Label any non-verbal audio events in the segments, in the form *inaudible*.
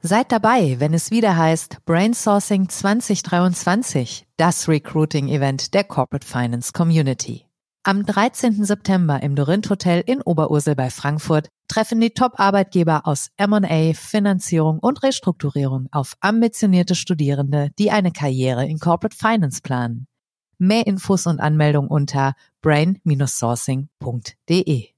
Seid dabei, wenn es wieder heißt Brainsourcing 2023, das Recruiting-Event der Corporate Finance Community. Am 13. September im Dorint Hotel in Oberursel bei Frankfurt treffen die Top-Arbeitgeber aus M&A, Finanzierung und Restrukturierung auf ambitionierte Studierende, die eine Karriere in Corporate Finance planen. Mehr Infos und Anmeldung unter brain-sourcing.de.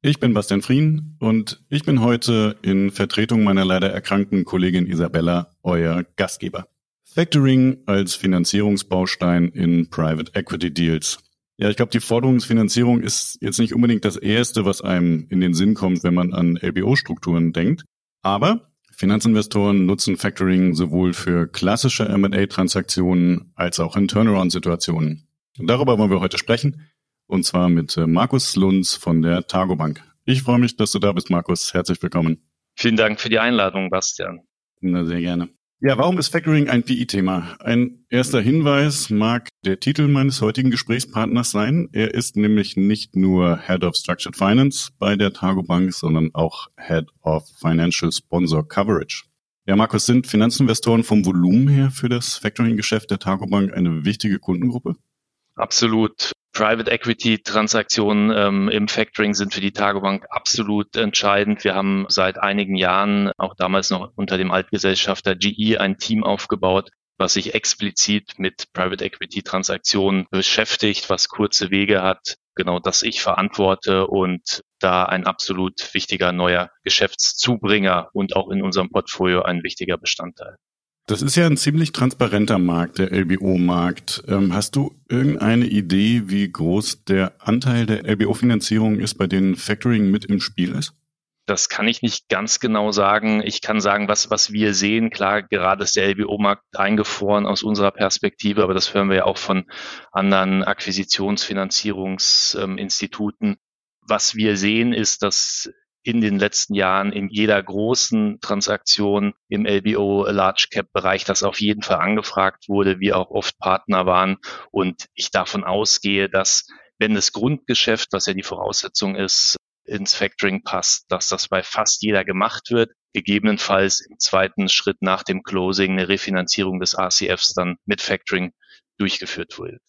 Ich bin Bastian Frien und ich bin heute in Vertretung meiner leider erkrankten Kollegin Isabella euer Gastgeber. Factoring als Finanzierungsbaustein in Private Equity Deals. Ja, ich glaube, die Forderungsfinanzierung ist jetzt nicht unbedingt das Erste, was einem in den Sinn kommt, wenn man an LBO-Strukturen denkt. Aber Finanzinvestoren nutzen Factoring sowohl für klassische M&A-Transaktionen als auch in Turnaround-Situationen. Und darüber wollen wir heute sprechen und zwar mit äh, Markus Lunz von der Targobank. Ich freue mich, dass du da bist, Markus. Herzlich willkommen. Vielen Dank für die Einladung, Bastian. Na, sehr gerne. Ja, warum ist Factoring ein PI-Thema? Ein erster Hinweis mag der Titel meines heutigen Gesprächspartners sein. Er ist nämlich nicht nur Head of Structured Finance bei der Targobank, sondern auch Head of Financial Sponsor Coverage. Ja, Markus, sind Finanzinvestoren vom Volumen her für das Factoring-Geschäft der Targobank eine wichtige Kundengruppe? Absolut. Private Equity Transaktionen ähm, im Factoring sind für die Tagebank absolut entscheidend. Wir haben seit einigen Jahren, auch damals noch unter dem Altgesellschafter GE, ein Team aufgebaut, was sich explizit mit Private Equity Transaktionen beschäftigt, was kurze Wege hat, genau das ich verantworte und da ein absolut wichtiger neuer Geschäftszubringer und auch in unserem Portfolio ein wichtiger Bestandteil. Das ist ja ein ziemlich transparenter Markt, der LBO-Markt. Ähm, hast du irgendeine Idee, wie groß der Anteil der LBO-Finanzierung ist, bei denen Factoring mit im Spiel ist? Das kann ich nicht ganz genau sagen. Ich kann sagen, was, was wir sehen. Klar, gerade ist der LBO-Markt eingefroren aus unserer Perspektive, aber das hören wir ja auch von anderen Akquisitionsfinanzierungsinstituten. Was wir sehen, ist, dass in den letzten Jahren in jeder großen Transaktion im LBO Large Cap Bereich, das auf jeden Fall angefragt wurde, wir auch oft Partner waren und ich davon ausgehe, dass wenn das Grundgeschäft, was ja die Voraussetzung ist, ins Factoring passt, dass das bei fast jeder gemacht wird, gegebenenfalls im zweiten Schritt nach dem Closing eine Refinanzierung des RCFs dann mit Factoring durchgeführt wird.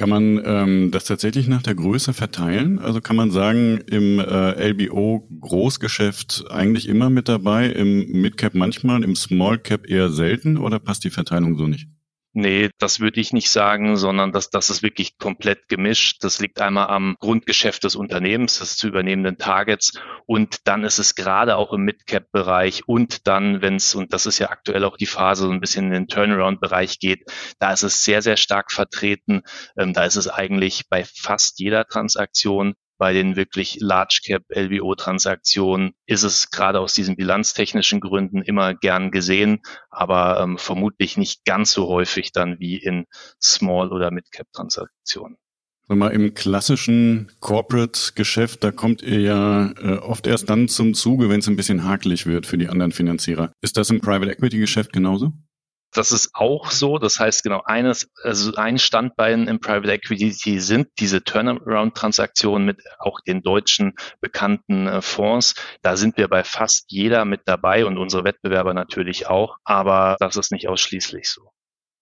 Kann man ähm, das tatsächlich nach der Größe verteilen? Also kann man sagen, im äh, LBO Großgeschäft eigentlich immer mit dabei, im Midcap manchmal, im Small Cap eher selten oder passt die Verteilung so nicht? Nee, das würde ich nicht sagen, sondern das, das ist wirklich komplett gemischt. Das liegt einmal am Grundgeschäft des Unternehmens, des zu übernehmenden Targets und dann ist es gerade auch im Midcap-Bereich und dann, wenn es, und das ist ja aktuell auch die Phase, so ein bisschen in den Turnaround-Bereich geht, da ist es sehr, sehr stark vertreten. Ähm, da ist es eigentlich bei fast jeder Transaktion bei den wirklich Large Cap LBO Transaktionen ist es gerade aus diesen bilanztechnischen Gründen immer gern gesehen, aber ähm, vermutlich nicht ganz so häufig dann wie in Small oder Mid Cap Transaktionen. Mal im klassischen Corporate-Geschäft, da kommt ihr ja äh, oft erst dann zum Zuge, wenn es ein bisschen hakelig wird für die anderen Finanzierer. Ist das im Private Equity-Geschäft genauso? Das ist auch so. Das heißt, genau eines, also ein Standbein im Private Equity sind diese Turnaround-Transaktionen mit auch den deutschen bekannten äh, Fonds. Da sind wir bei fast jeder mit dabei und unsere Wettbewerber natürlich auch. Aber das ist nicht ausschließlich so.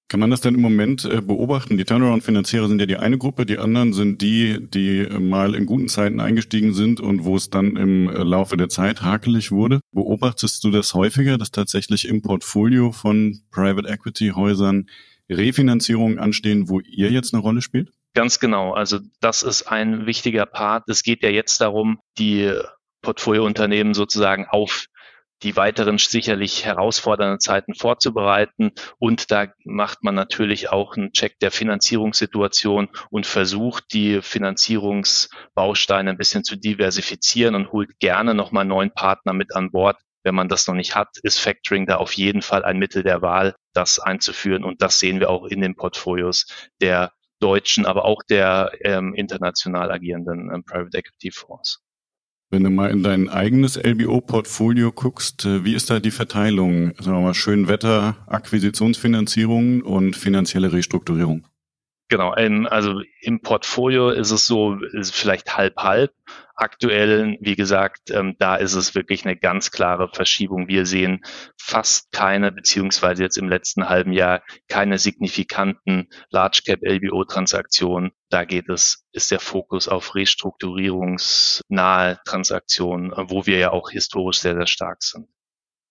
Kann man das denn im Moment äh, beobachten? Die Turnaround-Finanziere sind ja die eine Gruppe, die anderen sind die, die mal in guten Zeiten eingestiegen sind und wo es dann im äh, Laufe der Zeit hakelig wurde. Beobachtest du das häufiger, dass tatsächlich im Portfolio von Private Equity Häusern Refinanzierungen anstehen, wo ihr jetzt eine Rolle spielt? Ganz genau. Also das ist ein wichtiger Part. Es geht ja jetzt darum, die Portfoliounternehmen sozusagen auf die weiteren sicherlich herausfordernden Zeiten vorzubereiten. Und da macht man natürlich auch einen Check der Finanzierungssituation und versucht, die Finanzierungsbausteine ein bisschen zu diversifizieren und holt gerne nochmal neuen Partner mit an Bord. Wenn man das noch nicht hat, ist Factoring da auf jeden Fall ein Mittel der Wahl, das einzuführen. Und das sehen wir auch in den Portfolios der deutschen, aber auch der ähm, international agierenden ähm, Private Equity Fonds. Wenn du mal in dein eigenes LBO-Portfolio guckst, äh, wie ist da die Verteilung? Sagen wir mal, schön Wetter, Akquisitionsfinanzierung und finanzielle Restrukturierung? Genau, also im Portfolio ist es so, ist vielleicht halb halb. Aktuell, wie gesagt, ähm, da ist es wirklich eine ganz klare Verschiebung. Wir sehen fast keine, beziehungsweise jetzt im letzten halben Jahr keine signifikanten Large Cap LBO Transaktionen. Da geht es, ist der Fokus auf restrukturierungsnahe Transaktionen, wo wir ja auch historisch sehr, sehr stark sind.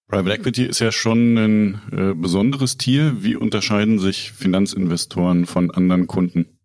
Private Equity ist ja schon ein äh, besonderes Tier. Wie unterscheiden sich Finanzinvestoren von anderen Kunden?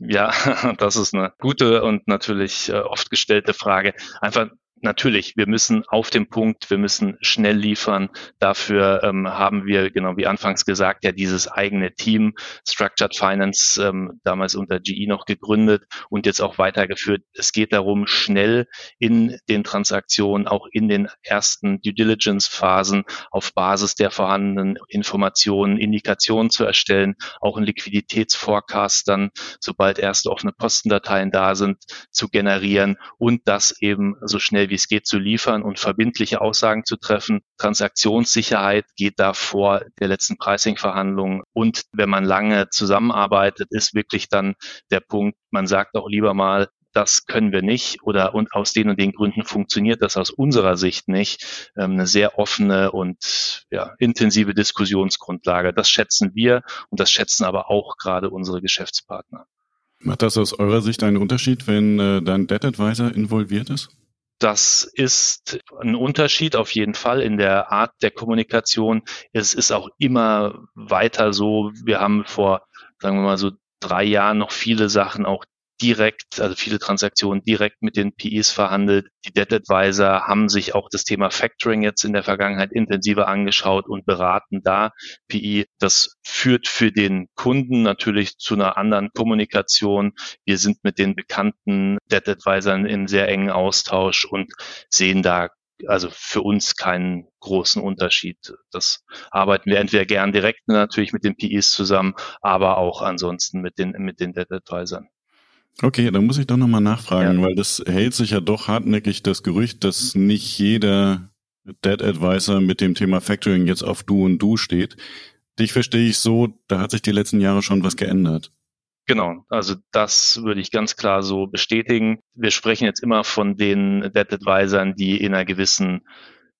Ja, *laughs* das ist eine gute und natürlich äh, oft gestellte Frage. Einfach natürlich, wir müssen auf dem Punkt, wir müssen schnell liefern. Dafür ähm, haben wir, genau wie anfangs gesagt, ja dieses eigene Team Structured Finance ähm, damals unter GE noch gegründet und jetzt auch weitergeführt. Es geht darum, schnell in den Transaktionen, auch in den ersten Due Diligence Phasen auf Basis der vorhandenen Informationen Indikationen zu erstellen, auch ein Liquiditätsforecast dann, sobald erste offene Postendateien da sind, zu generieren und das eben so schnell wie es geht, zu liefern und verbindliche Aussagen zu treffen. Transaktionssicherheit geht da vor der letzten Pricing-Verhandlung. Und wenn man lange zusammenarbeitet, ist wirklich dann der Punkt, man sagt auch lieber mal, das können wir nicht oder und aus den und den Gründen funktioniert das aus unserer Sicht nicht. Ähm, eine sehr offene und ja, intensive Diskussionsgrundlage. Das schätzen wir und das schätzen aber auch gerade unsere Geschäftspartner. Macht das aus eurer Sicht einen Unterschied, wenn äh, dein Debt Advisor involviert ist? Das ist ein Unterschied auf jeden Fall in der Art der Kommunikation. Es ist auch immer weiter so. Wir haben vor, sagen wir mal so drei Jahren noch viele Sachen auch direkt, also viele Transaktionen direkt mit den PIs verhandelt. Die Debt Advisor haben sich auch das Thema Factoring jetzt in der Vergangenheit intensiver angeschaut und beraten da PI. Das führt für den Kunden natürlich zu einer anderen Kommunikation. Wir sind mit den bekannten Debt Advisern in sehr engen Austausch und sehen da also für uns keinen großen Unterschied. Das arbeiten wir entweder gern direkt natürlich mit den PIs zusammen, aber auch ansonsten mit den, mit den Debt Advisern. Okay, dann muss ich doch nochmal nachfragen, ja. weil das hält sich ja doch hartnäckig das Gerücht, dass nicht jeder Dead Advisor mit dem Thema Factoring jetzt auf Du und Du steht. Dich verstehe ich so, da hat sich die letzten Jahre schon was geändert. Genau, also das würde ich ganz klar so bestätigen. Wir sprechen jetzt immer von den Dead Advisern, die in einer gewissen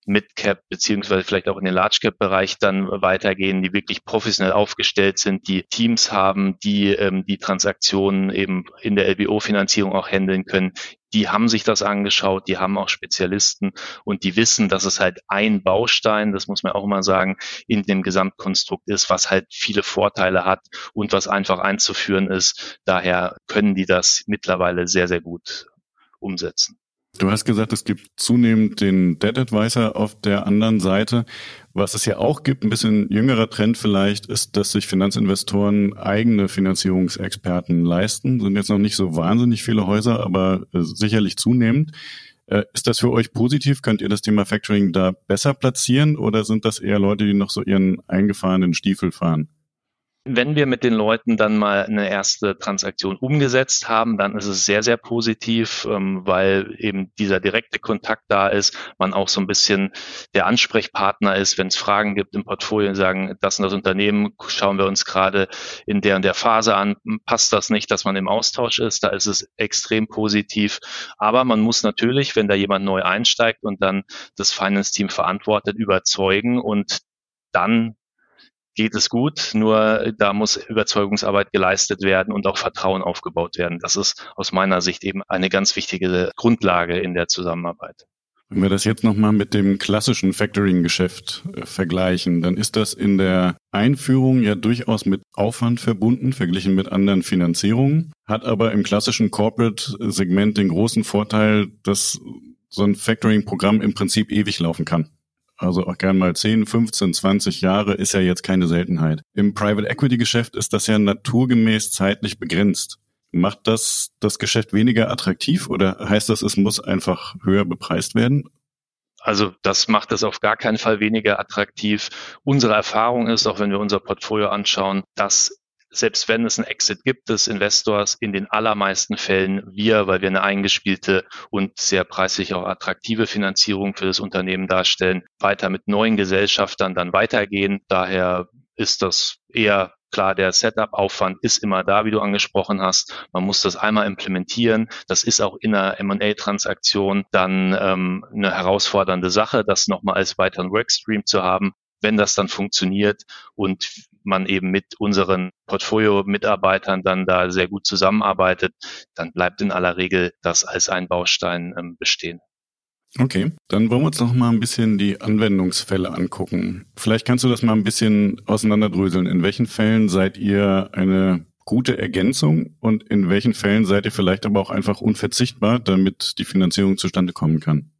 Mid-Cap beziehungsweise vielleicht auch in den Large-Cap-Bereich dann weitergehen, die wirklich professionell aufgestellt sind, die Teams haben, die ähm, die Transaktionen eben in der LBO-Finanzierung auch handeln können. Die haben sich das angeschaut, die haben auch Spezialisten und die wissen, dass es halt ein Baustein, das muss man auch immer sagen, in dem Gesamtkonstrukt ist, was halt viele Vorteile hat und was einfach einzuführen ist. Daher können die das mittlerweile sehr, sehr gut umsetzen. Du hast gesagt, es gibt zunehmend den Debt Advisor auf der anderen Seite. Was es ja auch gibt, ein bisschen jüngerer Trend vielleicht, ist, dass sich Finanzinvestoren eigene Finanzierungsexperten leisten. Sind jetzt noch nicht so wahnsinnig viele Häuser, aber äh, sicherlich zunehmend. Äh, ist das für euch positiv? Könnt ihr das Thema Factoring da besser platzieren oder sind das eher Leute, die noch so ihren eingefahrenen Stiefel fahren? Wenn wir mit den Leuten dann mal eine erste Transaktion umgesetzt haben, dann ist es sehr, sehr positiv, ähm, weil eben dieser direkte Kontakt da ist, man auch so ein bisschen der Ansprechpartner ist, wenn es Fragen gibt im Portfolio und sagen, das und das Unternehmen schauen wir uns gerade in der und der Phase an, passt das nicht, dass man im Austausch ist, da ist es extrem positiv. Aber man muss natürlich, wenn da jemand neu einsteigt und dann das Finance-Team verantwortet, überzeugen und dann geht es gut, nur da muss Überzeugungsarbeit geleistet werden und auch Vertrauen aufgebaut werden. Das ist aus meiner Sicht eben eine ganz wichtige Grundlage in der Zusammenarbeit. Wenn wir das jetzt nochmal mit dem klassischen Factoring-Geschäft äh, vergleichen, dann ist das in der Einführung ja durchaus mit Aufwand verbunden, verglichen mit anderen Finanzierungen, hat aber im klassischen Corporate-Segment den großen Vorteil, dass so ein Factoring-Programm im Prinzip ewig laufen kann. Also auch gern mal 10, 15, 20 Jahre, ist ja jetzt keine Seltenheit. Im Private Equity Geschäft ist das ja naturgemäß zeitlich begrenzt. Macht das das Geschäft weniger attraktiv oder heißt das, es muss einfach höher bepreist werden? Also das macht es auf gar keinen Fall weniger attraktiv. Unsere Erfahrung ist, auch wenn wir unser Portfolio anschauen, dass selbst wenn es einen Exit gibt des Investors, in den allermeisten Fällen wir, weil wir eine eingespielte und sehr preislich auch attraktive Finanzierung für das Unternehmen darstellen, weiter mit neuen Gesellschaftern dann weitergehen. Daher ist das eher Klar, der Setup-Aufwand ist immer da, wie du angesprochen hast. Man muss das einmal implementieren. Das ist auch in einer M&A-Transaktion dann ähm, eine herausfordernde Sache, das nochmal als weiteren Workstream zu haben. Wenn das dann funktioniert und man eben mit unseren Portfolio-Mitarbeitern dann da sehr gut zusammenarbeitet, dann bleibt in aller Regel das als ein Baustein ähm, bestehen. Okay, dann wollen wir uns noch mal ein bisschen die Anwendungsfälle angucken. Vielleicht kannst du das mal ein bisschen auseinanderdröseln. In welchen Fällen seid ihr eine gute Ergänzung und in welchen Fällen seid ihr vielleicht aber auch einfach unverzichtbar, damit die Finanzierung zustande kommen kann?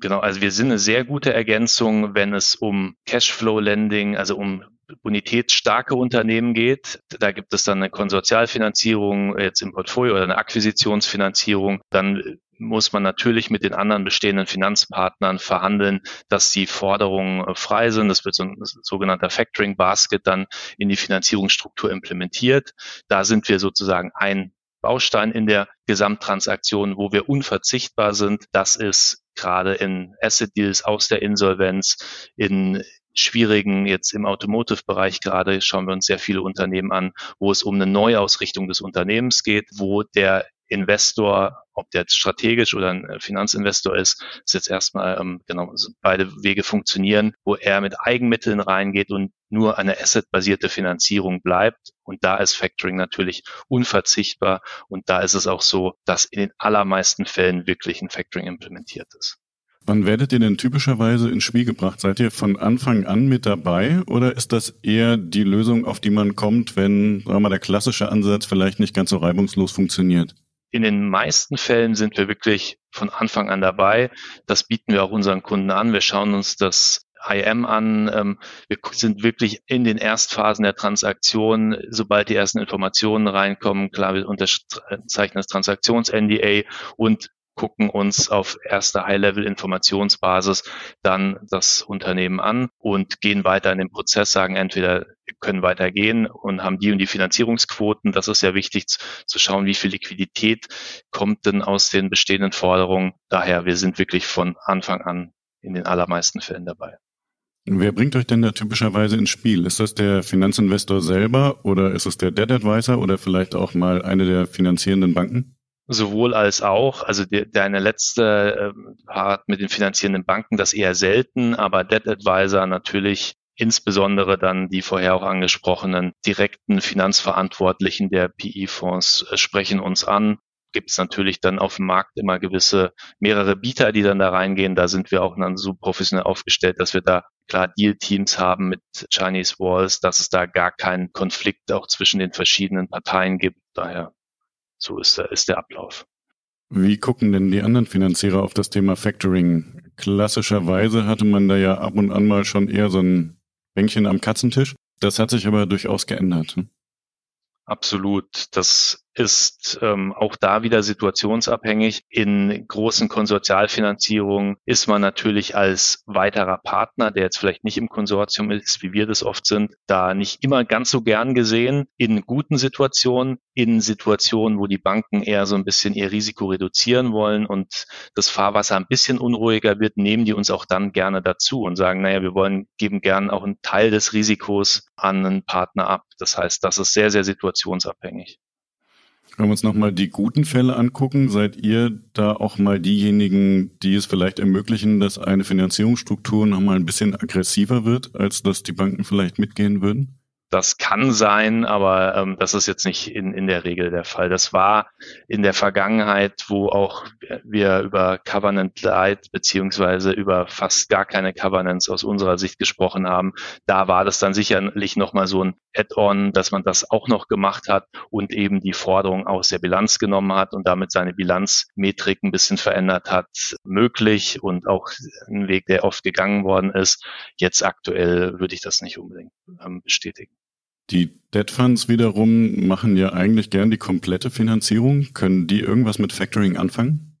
Genau, also wir sind eine sehr gute Ergänzung, wenn es um Cashflow-Lending, also um bonitätsstarke Unternehmen geht. Da gibt es dann eine Konsortialfinanzierung jetzt im Portfolio oder eine Akquisitionsfinanzierung. Dann muss man natürlich mit den anderen bestehenden Finanzpartnern verhandeln, dass die Forderungen äh, frei sind. Das wird so ein sogenannter Factoring Basket dann in die Finanzierungsstruktur implementiert. Da sind wir sozusagen ein Baustein in der Gesamttransaktion, wo wir unverzichtbar sind. Das ist gerade in Asset Deals aus der Insolvenz, in schwierigen, jetzt im Automotive-Bereich gerade schauen wir uns sehr viele Unternehmen an, wo es um eine Neuausrichtung des Unternehmens geht, wo der Investor, ob der jetzt strategisch oder ein Finanzinvestor ist, ist jetzt erstmal ähm, genau beide Wege funktionieren, wo er mit Eigenmitteln reingeht und nur eine assetbasierte Finanzierung bleibt. Und da ist Factoring natürlich unverzichtbar. Und da ist es auch so, dass in den allermeisten Fällen wirklich ein Factoring implementiert ist. Wann werdet ihr denn typischerweise ins Spiel gebracht? Seid ihr von Anfang an mit dabei oder ist das eher die Lösung, auf die man kommt, wenn sagen wir mal, der klassische Ansatz vielleicht nicht ganz so reibungslos funktioniert? In den meisten Fällen sind wir wirklich von Anfang an dabei. Das bieten wir auch unseren Kunden an. Wir schauen uns das IM an. Ähm, wir sind wirklich in den Erstphasen der Transaktion, sobald die ersten Informationen reinkommen. Klar, wir unterzeichnen das Transaktions-NDA und gucken uns auf erster High-Level-Informationsbasis dann das Unternehmen an und gehen weiter in den Prozess, sagen entweder können weitergehen und haben die und die Finanzierungsquoten. Das ist ja wichtig zu schauen, wie viel Liquidität kommt denn aus den bestehenden Forderungen. Daher, wir sind wirklich von Anfang an in den allermeisten Fällen dabei. Wer bringt euch denn da typischerweise ins Spiel? Ist das der Finanzinvestor selber oder ist es der Debt Advisor oder vielleicht auch mal eine der finanzierenden Banken? Sowohl als auch, also de, deine letzte äh, Part mit den finanzierenden Banken, das eher selten, aber Debt Advisor natürlich insbesondere dann die vorher auch angesprochenen direkten Finanzverantwortlichen der PI-Fonds äh, sprechen uns an. Gibt es natürlich dann auf dem Markt immer gewisse mehrere Bieter, die dann da reingehen. Da sind wir auch dann so professionell aufgestellt, dass wir da klar Deal-Teams haben mit Chinese Walls, dass es da gar keinen Konflikt auch zwischen den verschiedenen Parteien gibt. Daher so ist der, ist der Ablauf. Wie gucken denn die anderen Finanzierer auf das Thema Factoring? Klassischerweise hatte man da ja ab und an mal schon eher so ein Bänkchen am Katzentisch. Das hat sich aber durchaus geändert. Hm? Absolut. Das ist ähm, auch da wieder situationsabhängig. In großen Konsortialfinanzierungen ist man natürlich als weiterer Partner, der jetzt vielleicht nicht im Konsortium ist, wie wir das oft sind, da nicht immer ganz so gern gesehen. In guten Situationen, in Situationen, wo die Banken eher so ein bisschen ihr Risiko reduzieren wollen und das Fahrwasser ein bisschen unruhiger wird, nehmen die uns auch dann gerne dazu und sagen, naja, wir wollen, geben gern auch einen Teil des Risikos an einen Partner ab. Das heißt, das ist sehr, sehr situationsabhängig. Wenn wir uns nochmal die guten Fälle angucken, seid ihr da auch mal diejenigen, die es vielleicht ermöglichen, dass eine Finanzierungsstruktur nochmal ein bisschen aggressiver wird, als dass die Banken vielleicht mitgehen würden? Das kann sein, aber ähm, das ist jetzt nicht in, in der Regel der Fall. Das war in der Vergangenheit, wo auch wir über Covenant Light beziehungsweise über fast gar keine Covenants aus unserer Sicht gesprochen haben. Da war das dann sicherlich nochmal so ein Add-on, dass man das auch noch gemacht hat und eben die Forderung aus der Bilanz genommen hat und damit seine Bilanzmetrik ein bisschen verändert hat, möglich und auch ein Weg, der oft gegangen worden ist. Jetzt aktuell würde ich das nicht unbedingt ähm, bestätigen. Die Debt Funds wiederum machen ja eigentlich gern die komplette Finanzierung. Können die irgendwas mit Factoring anfangen?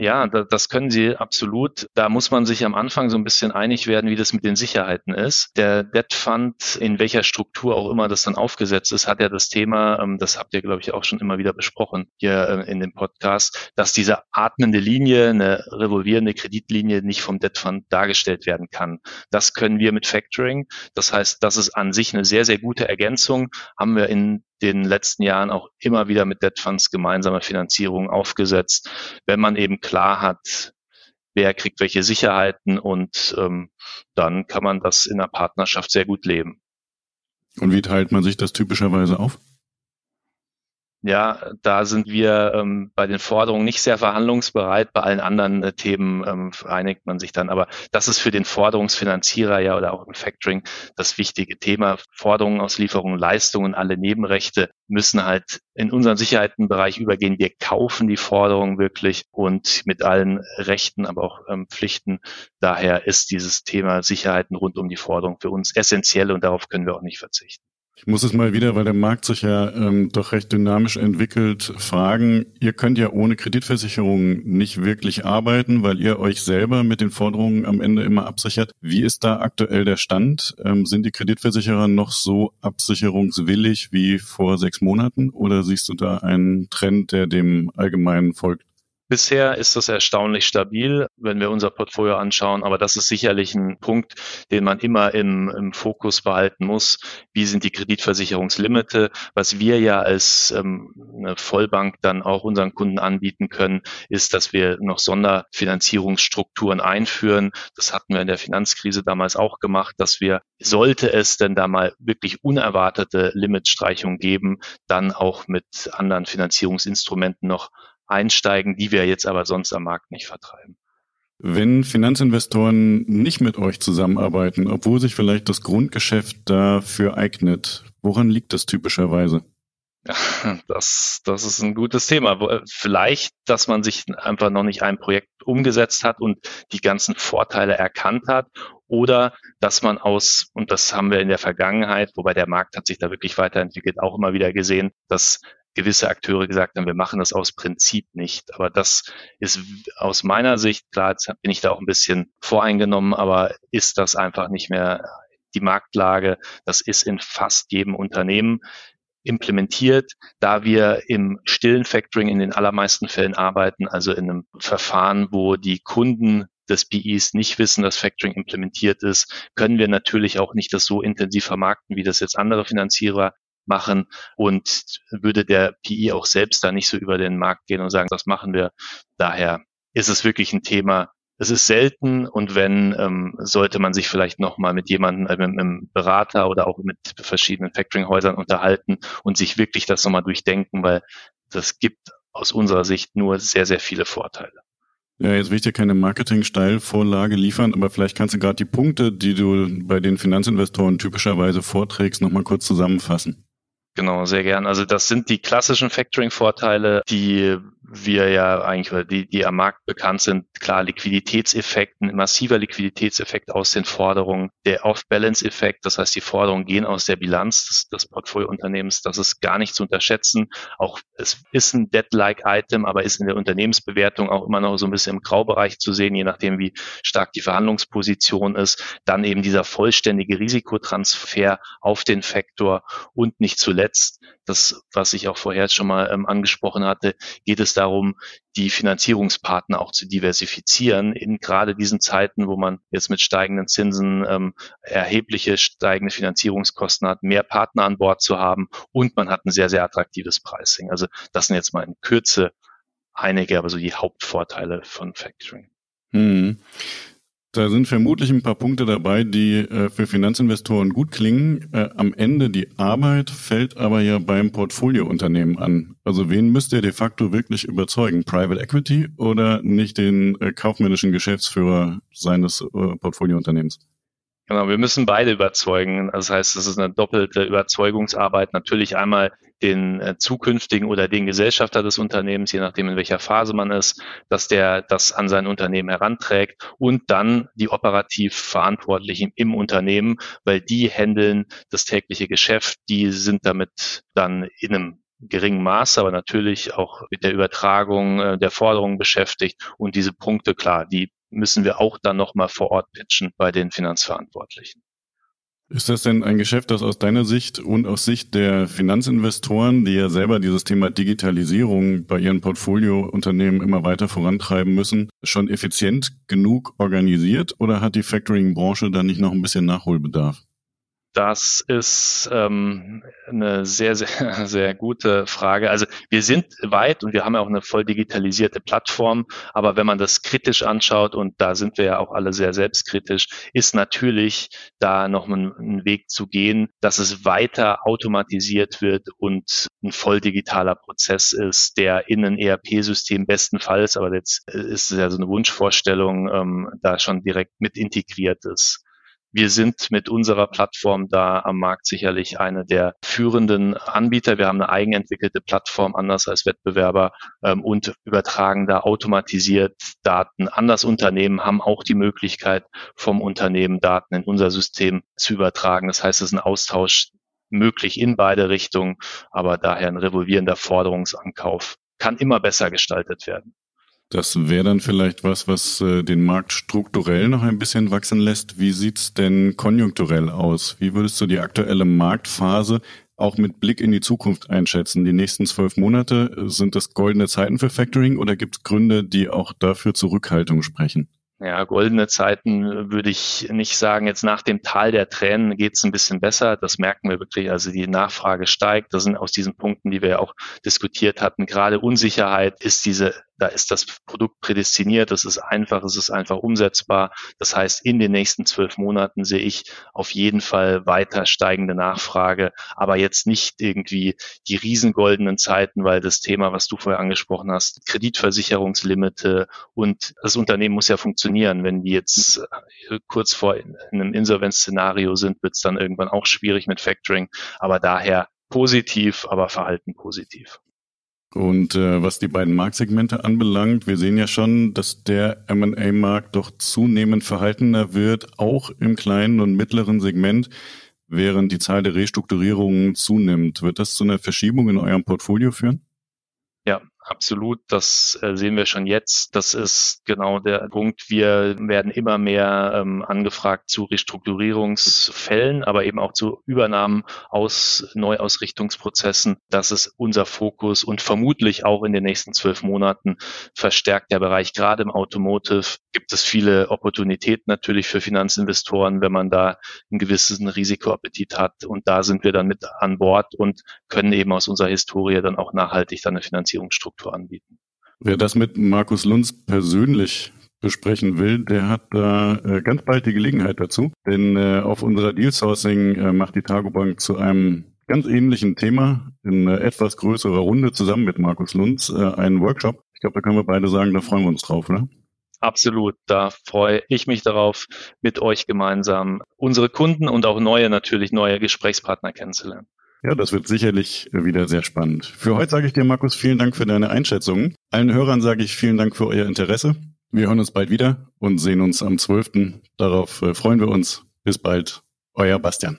Ja, das können sie absolut. Da muss man sich am Anfang so ein bisschen einig werden, wie das mit den Sicherheiten ist. Der Debt Fund, in welcher Struktur auch immer das dann aufgesetzt ist, hat ja das Thema, ähm, das habt ihr, glaube ich, auch schon immer wieder besprochen hier äh, in dem Podcast, dass diese atmende Linie, eine revolvierende Kreditlinie nicht vom Debt Fund dargestellt werden kann. Das können wir mit Factoring. Das heißt, das ist an sich eine sehr, sehr gute Ergänzung. Haben wir in den letzten Jahren auch immer wieder mit Debt Funds gemeinsame Finanzierung aufgesetzt, wenn man eben klar hat, wer kriegt welche Sicherheiten und ähm, dann kann man das in der Partnerschaft sehr gut leben. Und wie teilt man sich das typischerweise auf? Ja, da sind wir ähm, bei den Forderungen nicht sehr verhandlungsbereit. Bei allen anderen äh, Themen ähm, einigt man sich dann. Aber das ist für den Forderungsfinanzierer ja oder auch im Factoring das wichtige Thema. Forderungen aus Lieferungen, Leistungen, alle Nebenrechte müssen halt in unseren Sicherheitenbereich übergehen. Wir kaufen die Forderungen wirklich und mit allen Rechten, aber auch ähm, Pflichten. Daher ist dieses Thema Sicherheiten rund um die Forderung für uns essentiell und darauf können wir auch nicht verzichten. Ich muss es mal wieder, weil der Markt sich ja ähm, doch recht dynamisch entwickelt, fragen. Ihr könnt ja ohne Kreditversicherung nicht wirklich arbeiten, weil ihr euch selber mit den Forderungen am Ende immer absichert. Wie ist da aktuell der Stand? Ähm, sind die Kreditversicherer noch so absicherungswillig wie vor sechs Monaten oder siehst du da einen Trend, der dem Allgemeinen folgt? Bisher ist das erstaunlich stabil, wenn wir unser Portfolio anschauen, aber das ist sicherlich ein Punkt, den man immer im, im Fokus behalten muss. Wie sind die Kreditversicherungslimite? Was wir ja als ähm, eine Vollbank dann auch unseren Kunden anbieten können, ist, dass wir noch Sonderfinanzierungsstrukturen einführen. Das hatten wir in der Finanzkrise damals auch gemacht, dass wir, sollte es denn da mal wirklich unerwartete Limitstreichungen geben, dann auch mit anderen Finanzierungsinstrumenten noch einsteigen, die wir jetzt aber sonst am Markt nicht vertreiben. Wenn Finanzinvestoren nicht mit euch zusammenarbeiten, obwohl sich vielleicht das Grundgeschäft dafür eignet, woran liegt das typischerweise? *laughs* Das, das ist ein gutes Thema. Vielleicht, dass man sich einfach noch nicht ein Projekt umgesetzt hat und die ganzen Vorteile erkannt hat oder dass man aus, und das haben wir in der Vergangenheit, wobei der Markt hat sich da wirklich weiterentwickelt, auch immer wieder gesehen, dass gewisse Akteure gesagt haben, wir machen das aus Prinzip nicht. Aber das ist aus meiner Sicht, klar, jetzt bin ich da auch ein bisschen voreingenommen, aber ist das einfach nicht mehr die Marktlage. Das ist in fast jedem Unternehmen implementiert, da wir im stillen Factoring in den allermeisten Fällen arbeiten, also in einem Verfahren, wo die Kunden des PIs nicht wissen, dass Factoring implementiert ist, können wir natürlich auch nicht das so intensiv vermarkten, wie das jetzt andere Finanzierer machen und würde der PI auch selbst da nicht so über den Markt gehen und sagen, das machen wir. Daher ist es wirklich ein Thema, es ist selten und wenn, ähm, sollte man sich vielleicht nochmal mit jemandem, äh, mit einem Berater oder auch mit verschiedenen Factoring-Häusern unterhalten und sich wirklich das nochmal durchdenken, weil das gibt aus unserer Sicht nur sehr, sehr viele Vorteile. Ja, jetzt will ich dir keine Marketing-Steilvorlage liefern, aber vielleicht kannst du gerade die Punkte, die du bei den Finanzinvestoren typischerweise vorträgst, nochmal kurz zusammenfassen. Genau, sehr gern. Also das sind die klassischen Factoring-Vorteile, die wir ja eigentlich, die, die am Markt bekannt sind, klar Liquiditätseffekt, ein massiver Liquiditätseffekt aus den Forderungen, der Off-Balance-Effekt, das heißt, die Forderungen gehen aus der Bilanz des, des Portfoliounternehmens, das ist gar nicht zu unterschätzen. Auch es ist ein Debt-like-Item, aber ist in der Unternehmensbewertung auch immer noch so ein bisschen im Graubereich zu sehen, je nachdem, wie stark die Verhandlungsposition ist. Dann eben dieser vollständige Risikotransfer auf den Faktor und nicht zuletzt das, was ich auch vorher schon mal ähm, angesprochen hatte, geht es darum, die Finanzierungspartner auch zu diversifizieren in gerade diesen Zeiten, wo man jetzt mit steigenden Zinsen ähm, erhebliche steigende Finanzierungskosten hat, mehr Partner an Bord zu haben und man hat ein sehr, sehr attraktives Pricing. Also das sind jetzt mal in Kürze einige, aber so die Hauptvorteile von Factoring. Hm. Da sind vermutlich ein paar Punkte dabei, die äh, für Finanzinvestoren gut klingen. Äh, am Ende die Arbeit fällt aber ja beim Portfoliounternehmen an. Also wen müsst ihr de facto wirklich überzeugen? Private Equity oder nicht den äh, kaufmännischen Geschäftsführer seines äh, Portfoliounternehmens? Genau, wir müssen beide überzeugen. Das heißt, es ist eine doppelte Überzeugungsarbeit. Natürlich einmal den äh, zukünftigen oder den Gesellschafter des Unternehmens, je nachdem in welcher Phase man ist, dass der das an sein Unternehmen heranträgt und dann die operativ Verantwortlichen im Unternehmen, weil die handeln das tägliche Geschäft, die sind damit dann in einem geringen Maß, aber natürlich auch mit der Übertragung äh, der Forderungen beschäftigt. Und diese Punkte, klar, die müssen wir auch dann nochmal vor Ort pitchen bei den Finanzverantwortlichen. Ist das denn ein Geschäft, das aus deiner Sicht und aus Sicht der Finanzinvestoren, die ja selber dieses Thema Digitalisierung bei ihren Portfoliounternehmen immer weiter vorantreiben müssen, schon effizient genug organisiert oder hat die Factoring-Branche da nicht noch ein bisschen Nachholbedarf? Das ist ähm, eine sehr, sehr, *laughs* sehr gute Frage. Also wir sind weit und wir haben ja auch eine voll digitalisierte Plattform, aber wenn man das kritisch anschaut, und da sind wir ja auch alle sehr selbstkritisch, ist natürlich da noch ein, ein Weg zu gehen, dass es weiter automatisiert wird und ein voll digitaler Prozess ist, der in ein ERP-System bestenfalls, aber jetzt ist es ja so eine Wunschvorstellung, ähm, da schon direkt mit integriert ist. Wir sind mit unserer Plattform da am Markt sicherlich eine der führenden Anbieter. Wir haben eine eigenentwickelte Plattform, anders als Wettbewerber, ähm, und übertragen da automatisiert Daten an das Unternehmen, haben auch die Möglichkeit, vom Unternehmen Daten in unser System zu übertragen. Das heißt, es ist ein Austausch möglich in beide Richtungen, aber daher ein revolvierender Forderungsankauf kann immer besser gestaltet werden. Das wäre dann vielleicht was, was äh, den Markt strukturell noch ein bisschen wachsen lässt. Wie sieht's denn konjunkturell aus? Wie würdest du die aktuelle Marktphase auch mit Blick in die Zukunft einschätzen? Die nächsten zwölf Monate, äh, sind das goldene Zeiten für Factoring oder gibt es Gründe, die auch dafür Zurückhaltung sprechen? Ja, goldene Zeiten würde ich nicht sagen. Jetzt nach dem Tal der Tränen geht es ein bisschen besser. Das merken wir wirklich. Also die Nachfrage steigt. Das sind aus diesen Punkten, die wir ja auch diskutiert hatten. Gerade Unsicherheit ist diese da ist das Produkt prädestiniert, es ist einfach, es ist einfach umsetzbar. Das heißt, in den nächsten zwölf Monaten sehe ich auf jeden Fall weiter steigende Nachfrage, aber jetzt nicht irgendwie die riesengoldenen Zeiten, weil das Thema, was du vorher angesprochen hast, Kreditversicherungslimite und das Unternehmen muss ja funktionieren. Wenn die jetzt äh, kurz vor einem Insolvenzszenario sind, wird es dann irgendwann auch schwierig mit Factoring, aber daher positiv, aber verhalten positiv. Und äh, was die beiden Marktsegmente anbelangt, wir sehen ja schon, dass der M&A-Markt doch zunehmend verhaltener wird, auch im kleinen und mittleren Segment, während die Zahl der Restrukturierungen zunimmt. Wird das zu einer Verschiebung in eurem Portfolio führen? Absolut, das äh, sehen wir schon jetzt. Das ist genau der Punkt. Wir werden immer mehr ähm, angefragt zu Restrukturierungsfällen, aber eben auch zu Übernahmen aus Neuausrichtungsprozessen. Das ist unser Fokus und vermutlich auch in den nächsten zwölf Monaten verstärkt der Bereich. Gerade im Automotive gibt es viele Opportunitäten natürlich für Finanzinvestoren, wenn man da einen gewissen Risikoappetit hat. Und da sind wir dann mit an Bord und können eben aus unserer Historie dann auch nachhaltig dann eine Finanzierungsstruktur Infrastruktur anbieten. Wer das mit Markus Lunz persönlich besprechen will, der hat da äh, ganz bald die Gelegenheit dazu. Denn äh, auf unserer Deal Sourcing äh, macht die Tagobank zu einem ganz ähnlichen Thema in etwas größerer Runde zusammen mit Markus Lunz äh, einen Workshop. Ich glaube, da können wir beide sagen, da freuen wir uns drauf, oder? Absolut, da freue ich mich darauf, mit euch gemeinsam unsere Kunden und auch neue natürlich neue Gesprächspartner kennenzulernen. Ja, das wird sicherlich wieder sehr spannend. Für heute sage ich dir, Markus, vielen Dank für deine Einschätzungen. Allen Hörern sage ich vielen Dank für euer Interesse. Wir hören uns bald wieder und sehen uns am 12. Darauf äh, freuen wir uns. Bis bald. Euer Bastian.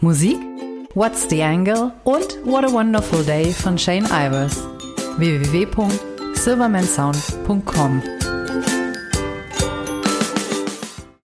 Musik? What's the Angle? Und What a Wonderful Day von Shane Ivers. www.silvermansound.com